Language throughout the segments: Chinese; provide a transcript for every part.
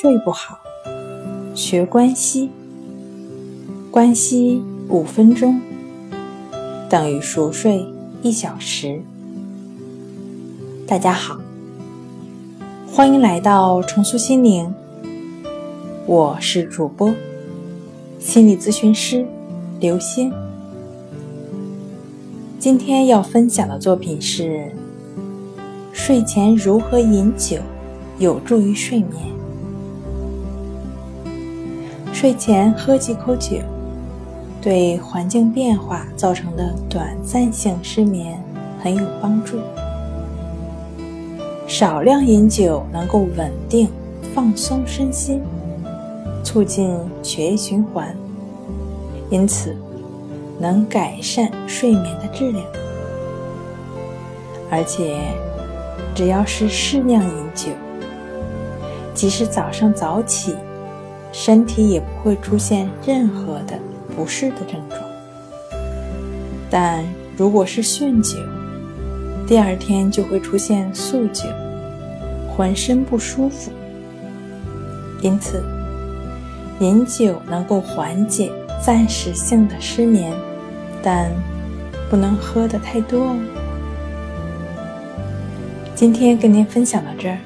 睡不好，学关息，关息五分钟等于熟睡一小时。大家好，欢迎来到重塑心灵，我是主播心理咨询师刘星。今天要分享的作品是：睡前如何饮酒有助于睡眠。睡前喝几口酒，对环境变化造成的短暂性失眠很有帮助。少量饮酒能够稳定、放松身心，促进血液循环，因此能改善睡眠的质量。而且，只要是适量饮酒，即使早上早起，身体也不会出现任何的不适的症状。但如果是酗酒，第二天就会出现宿酒，浑身不舒服。因此，饮酒能够缓解暂时性的失眠，但不能喝的太多哦。今天跟您分享到这儿，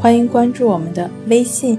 欢迎关注我们的微信